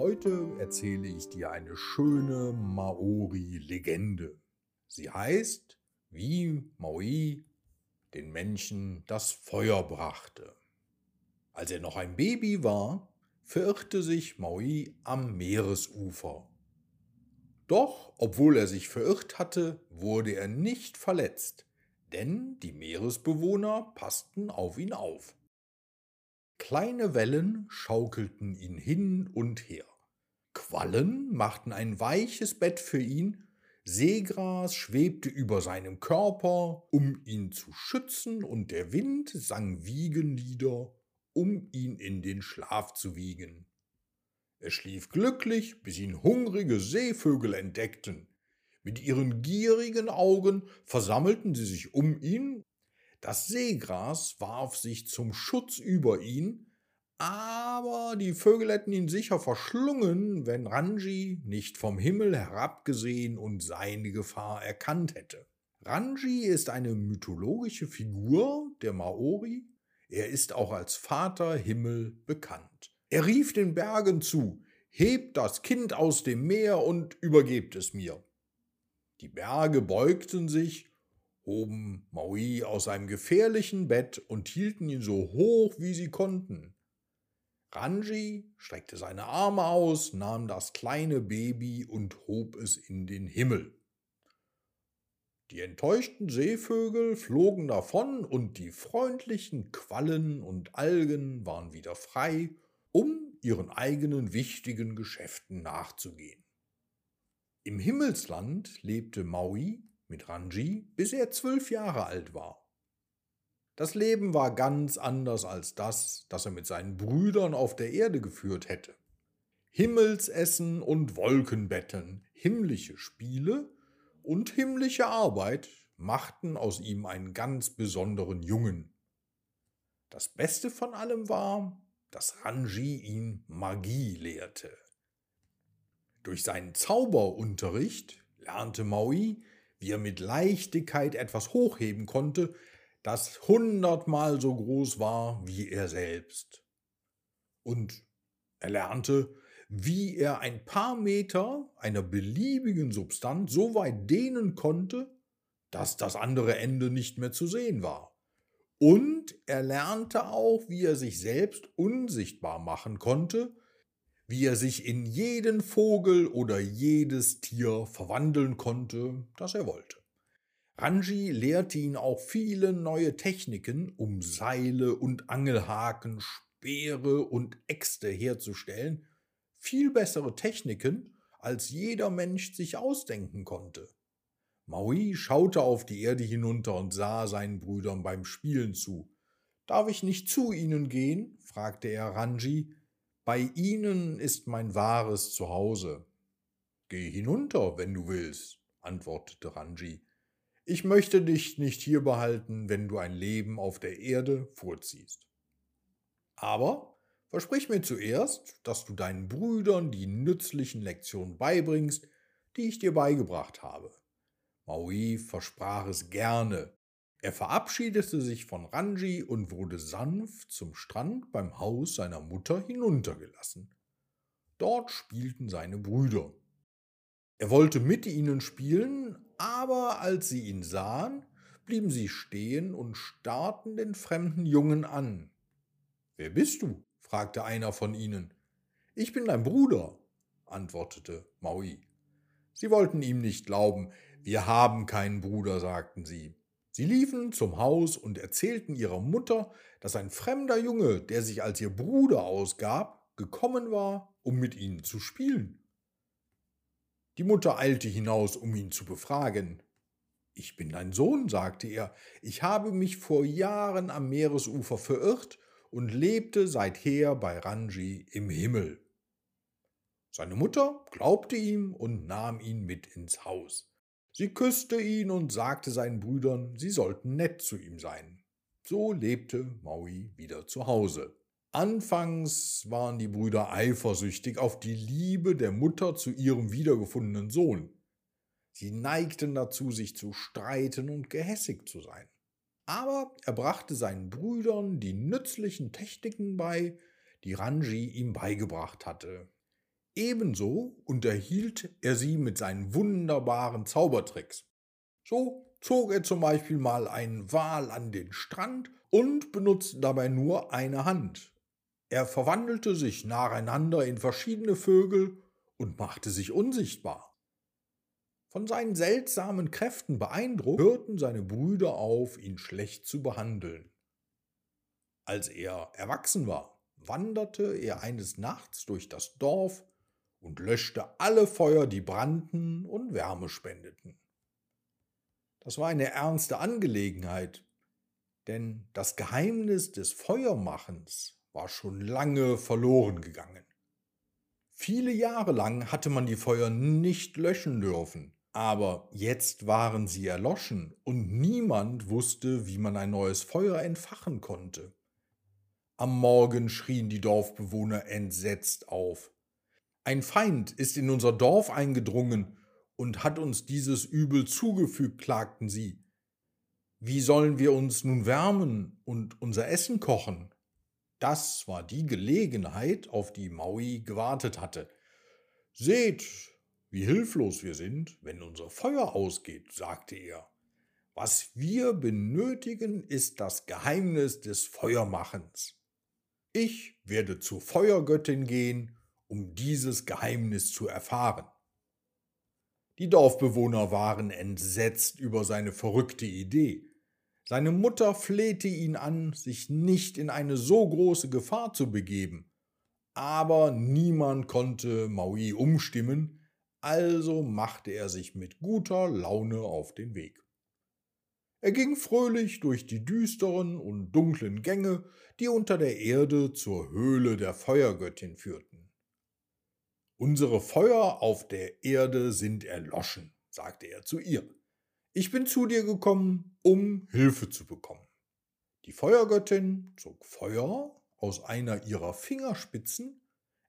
Heute erzähle ich dir eine schöne Maori-Legende. Sie heißt, wie Maui den Menschen das Feuer brachte. Als er noch ein Baby war, verirrte sich Maui am Meeresufer. Doch, obwohl er sich verirrt hatte, wurde er nicht verletzt, denn die Meeresbewohner passten auf ihn auf. Kleine Wellen schaukelten ihn hin und her. Quallen machten ein weiches Bett für ihn, Seegras schwebte über seinem Körper, um ihn zu schützen, und der Wind sang Wiegenlieder, um ihn in den Schlaf zu wiegen. Er schlief glücklich, bis ihn hungrige Seevögel entdeckten. Mit ihren gierigen Augen versammelten sie sich um ihn das Seegras warf sich zum Schutz über ihn, aber die Vögel hätten ihn sicher verschlungen, wenn Ranji nicht vom Himmel herabgesehen und seine Gefahr erkannt hätte. Ranji ist eine mythologische Figur der Maori. Er ist auch als Vater Himmel bekannt. Er rief den Bergen zu, hebt das Kind aus dem Meer und übergebt es mir. Die Berge beugten sich hoben Maui aus seinem gefährlichen Bett und hielten ihn so hoch, wie sie konnten. Ranji streckte seine Arme aus, nahm das kleine Baby und hob es in den Himmel. Die enttäuschten Seevögel flogen davon und die freundlichen Quallen und Algen waren wieder frei, um ihren eigenen wichtigen Geschäften nachzugehen. Im Himmelsland lebte Maui mit Ranji, bis er zwölf Jahre alt war. Das Leben war ganz anders als das, das er mit seinen Brüdern auf der Erde geführt hätte. Himmelsessen und Wolkenbetten, himmlische Spiele und himmlische Arbeit machten aus ihm einen ganz besonderen Jungen. Das Beste von allem war, dass Ranji ihn Magie lehrte. Durch seinen Zauberunterricht lernte Maui, wie er mit Leichtigkeit etwas hochheben konnte, das hundertmal so groß war wie er selbst. Und er lernte, wie er ein paar Meter einer beliebigen Substanz so weit dehnen konnte, dass das andere Ende nicht mehr zu sehen war. Und er lernte auch, wie er sich selbst unsichtbar machen konnte, wie er sich in jeden Vogel oder jedes Tier verwandeln konnte, das er wollte. Ranji lehrte ihn auch viele neue Techniken, um Seile und Angelhaken, Speere und Äxte herzustellen, viel bessere Techniken, als jeder Mensch sich ausdenken konnte. Maui schaute auf die Erde hinunter und sah seinen Brüdern beim Spielen zu. Darf ich nicht zu ihnen gehen? fragte er Ranji, bei ihnen ist mein wahres Zuhause. Geh hinunter, wenn du willst, antwortete Ranji. Ich möchte dich nicht hier behalten, wenn du ein Leben auf der Erde vorziehst. Aber versprich mir zuerst, dass du deinen Brüdern die nützlichen Lektionen beibringst, die ich dir beigebracht habe. Maui versprach es gerne, er verabschiedete sich von Ranji und wurde sanft zum Strand beim Haus seiner Mutter hinuntergelassen. Dort spielten seine Brüder. Er wollte mit ihnen spielen, aber als sie ihn sahen, blieben sie stehen und starrten den fremden Jungen an. Wer bist du? fragte einer von ihnen. Ich bin dein Bruder, antwortete Maui. Sie wollten ihm nicht glauben. Wir haben keinen Bruder, sagten sie. Sie liefen zum Haus und erzählten ihrer Mutter, dass ein fremder Junge, der sich als ihr Bruder ausgab, gekommen war, um mit ihnen zu spielen. Die Mutter eilte hinaus, um ihn zu befragen. Ich bin dein Sohn, sagte er, ich habe mich vor Jahren am Meeresufer verirrt und lebte seither bei Ranji im Himmel. Seine Mutter glaubte ihm und nahm ihn mit ins Haus. Sie küsste ihn und sagte seinen Brüdern, sie sollten nett zu ihm sein. So lebte Maui wieder zu Hause. Anfangs waren die Brüder eifersüchtig auf die Liebe der Mutter zu ihrem wiedergefundenen Sohn. Sie neigten dazu, sich zu streiten und gehässig zu sein. Aber er brachte seinen Brüdern die nützlichen Techniken bei, die Ranji ihm beigebracht hatte. Ebenso unterhielt er sie mit seinen wunderbaren Zaubertricks. So zog er zum Beispiel mal einen Wal an den Strand und benutzte dabei nur eine Hand. Er verwandelte sich nacheinander in verschiedene Vögel und machte sich unsichtbar. Von seinen seltsamen Kräften beeindruckt, hörten seine Brüder auf, ihn schlecht zu behandeln. Als er erwachsen war, wanderte er eines Nachts durch das Dorf und löschte alle Feuer, die brannten und Wärme spendeten. Das war eine ernste Angelegenheit, denn das Geheimnis des Feuermachens war schon lange verloren gegangen. Viele Jahre lang hatte man die Feuer nicht löschen dürfen, aber jetzt waren sie erloschen und niemand wusste, wie man ein neues Feuer entfachen konnte. Am Morgen schrien die Dorfbewohner entsetzt auf. Ein Feind ist in unser Dorf eingedrungen und hat uns dieses Übel zugefügt, klagten sie. Wie sollen wir uns nun wärmen und unser Essen kochen? Das war die Gelegenheit, auf die Maui gewartet hatte. Seht, wie hilflos wir sind, wenn unser Feuer ausgeht, sagte er. Was wir benötigen, ist das Geheimnis des Feuermachens. Ich werde zur Feuergöttin gehen, um dieses Geheimnis zu erfahren. Die Dorfbewohner waren entsetzt über seine verrückte Idee. Seine Mutter flehte ihn an, sich nicht in eine so große Gefahr zu begeben. Aber niemand konnte Maui umstimmen, also machte er sich mit guter Laune auf den Weg. Er ging fröhlich durch die düsteren und dunklen Gänge, die unter der Erde zur Höhle der Feuergöttin führten. Unsere Feuer auf der Erde sind erloschen, sagte er zu ihr. Ich bin zu dir gekommen, um Hilfe zu bekommen. Die Feuergöttin zog Feuer aus einer ihrer Fingerspitzen,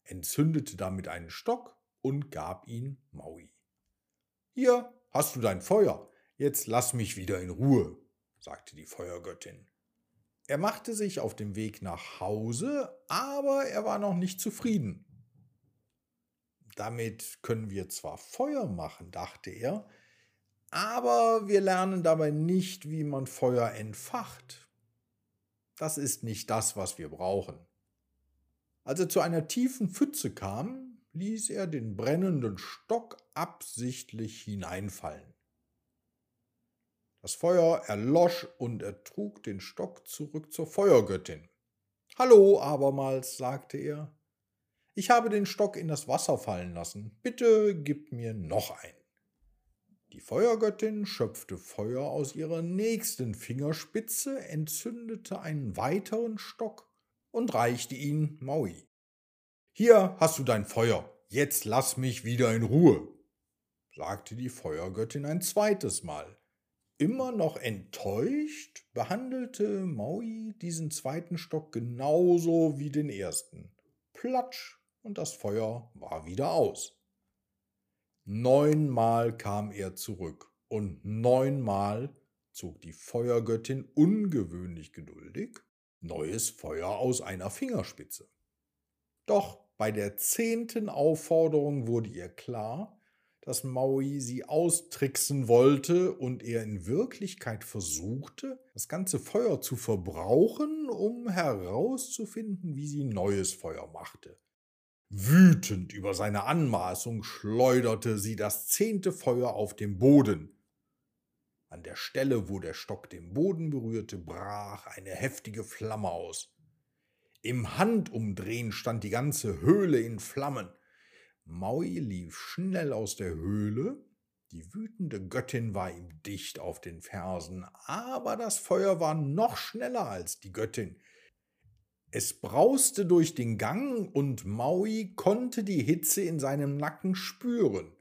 entzündete damit einen Stock und gab ihn Maui. Hier hast du dein Feuer, Jetzt lass mich wieder in Ruhe, sagte die Feuergöttin. Er machte sich auf den Weg nach Hause, aber er war noch nicht zufrieden. Damit können wir zwar Feuer machen, dachte er, aber wir lernen dabei nicht, wie man Feuer entfacht. Das ist nicht das, was wir brauchen. Als er zu einer tiefen Pfütze kam, ließ er den brennenden Stock absichtlich hineinfallen. Das Feuer erlosch und er trug den Stock zurück zur Feuergöttin. Hallo abermals, sagte er. Ich habe den Stock in das Wasser fallen lassen. Bitte gib mir noch einen. Die Feuergöttin schöpfte Feuer aus ihrer nächsten Fingerspitze, entzündete einen weiteren Stock und reichte ihn Maui. Hier hast du dein Feuer, jetzt lass mich wieder in Ruhe, sagte die Feuergöttin ein zweites Mal. Immer noch enttäuscht behandelte Maui diesen zweiten Stock genauso wie den ersten. Platsch und das Feuer war wieder aus. Neunmal kam er zurück und neunmal zog die Feuergöttin ungewöhnlich geduldig neues Feuer aus einer Fingerspitze. Doch bei der zehnten Aufforderung wurde ihr klar, dass Maui sie austricksen wollte und er in Wirklichkeit versuchte, das ganze Feuer zu verbrauchen, um herauszufinden, wie sie neues Feuer machte. Wütend über seine Anmaßung schleuderte sie das zehnte Feuer auf den Boden. An der Stelle, wo der Stock den Boden berührte, brach eine heftige Flamme aus. Im Handumdrehen stand die ganze Höhle in Flammen. Maui lief schnell aus der Höhle, die wütende Göttin war ihm dicht auf den Fersen, aber das Feuer war noch schneller als die Göttin. Es brauste durch den Gang und Maui konnte die Hitze in seinem Nacken spüren.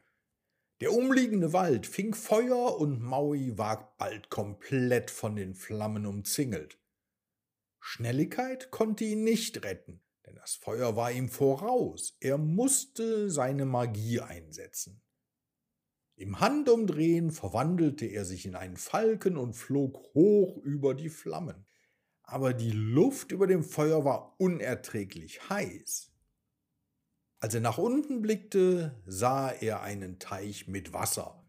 Der umliegende Wald fing Feuer und Maui war bald komplett von den Flammen umzingelt. Schnelligkeit konnte ihn nicht retten denn das Feuer war ihm voraus, er musste seine Magie einsetzen. Im Handumdrehen verwandelte er sich in einen Falken und flog hoch über die Flammen. Aber die Luft über dem Feuer war unerträglich heiß. Als er nach unten blickte, sah er einen Teich mit Wasser.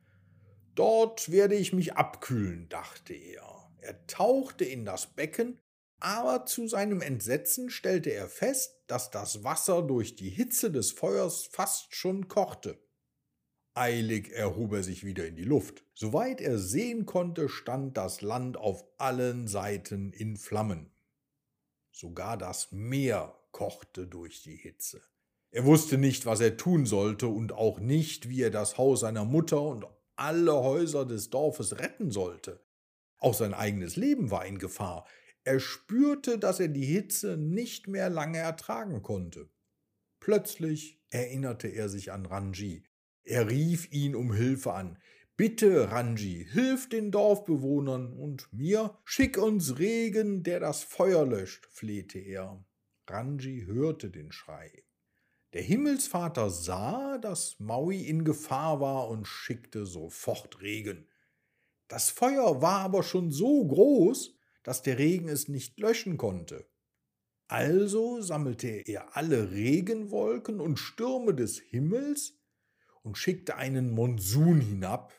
Dort werde ich mich abkühlen, dachte er. Er tauchte in das Becken, aber zu seinem Entsetzen stellte er fest, dass das Wasser durch die Hitze des Feuers fast schon kochte. Eilig erhob er sich wieder in die Luft. Soweit er sehen konnte, stand das Land auf allen Seiten in Flammen. Sogar das Meer kochte durch die Hitze. Er wusste nicht, was er tun sollte und auch nicht, wie er das Haus seiner Mutter und alle Häuser des Dorfes retten sollte. Auch sein eigenes Leben war in Gefahr. Er spürte, dass er die Hitze nicht mehr lange ertragen konnte. Plötzlich erinnerte er sich an Ranji. Er rief ihn um Hilfe an. Bitte, Ranji, hilf den Dorfbewohnern und mir, schick uns Regen, der das Feuer löscht, flehte er. Ranji hörte den Schrei. Der Himmelsvater sah, dass Maui in Gefahr war und schickte sofort Regen. Das Feuer war aber schon so groß, dass der Regen es nicht löschen konnte. Also sammelte er alle Regenwolken und Stürme des Himmels und schickte einen Monsun hinab,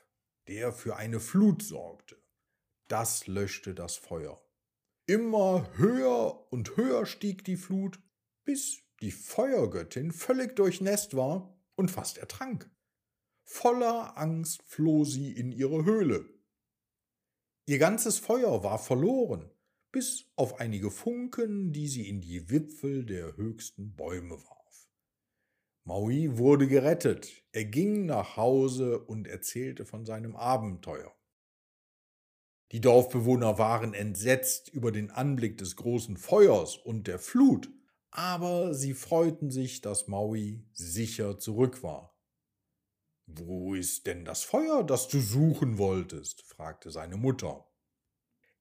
der für eine Flut sorgte. Das löschte das Feuer. Immer höher und höher stieg die Flut, bis die Feuergöttin völlig durchnässt war und fast ertrank. Voller Angst floh sie in ihre Höhle. Ihr ganzes Feuer war verloren, bis auf einige Funken, die sie in die Wipfel der höchsten Bäume warf. Maui wurde gerettet. Er ging nach Hause und erzählte von seinem Abenteuer. Die Dorfbewohner waren entsetzt über den Anblick des großen Feuers und der Flut aber sie freuten sich, dass Maui sicher zurück war. Wo ist denn das Feuer, das du suchen wolltest? fragte seine Mutter.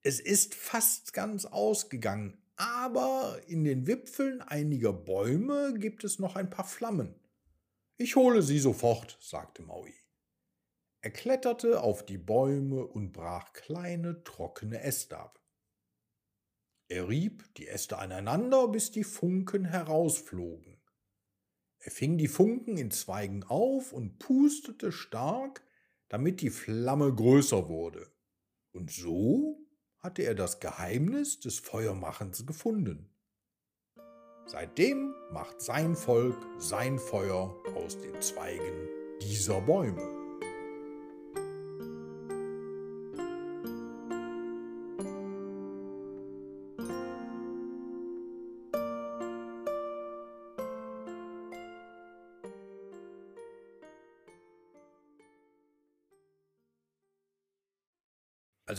Es ist fast ganz ausgegangen, aber in den Wipfeln einiger Bäume gibt es noch ein paar Flammen. Ich hole sie sofort, sagte Maui. Er kletterte auf die Bäume und brach kleine trockene Äste ab. Er rieb die Äste aneinander, bis die Funken herausflogen. Er fing die Funken in Zweigen auf und pustete stark, damit die Flamme größer wurde. Und so hatte er das Geheimnis des Feuermachens gefunden. Seitdem macht sein Volk sein Feuer aus den Zweigen dieser Bäume.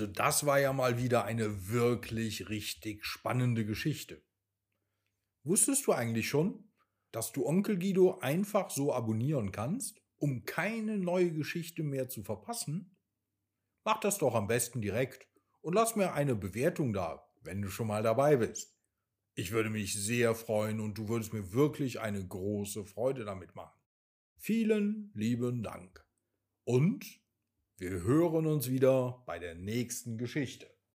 Also das war ja mal wieder eine wirklich richtig spannende Geschichte. Wusstest du eigentlich schon, dass du Onkel Guido einfach so abonnieren kannst, um keine neue Geschichte mehr zu verpassen? Mach das doch am besten direkt und lass mir eine Bewertung da, wenn du schon mal dabei bist. Ich würde mich sehr freuen und du würdest mir wirklich eine große Freude damit machen. Vielen lieben Dank. Und wir hören uns wieder bei der nächsten Geschichte.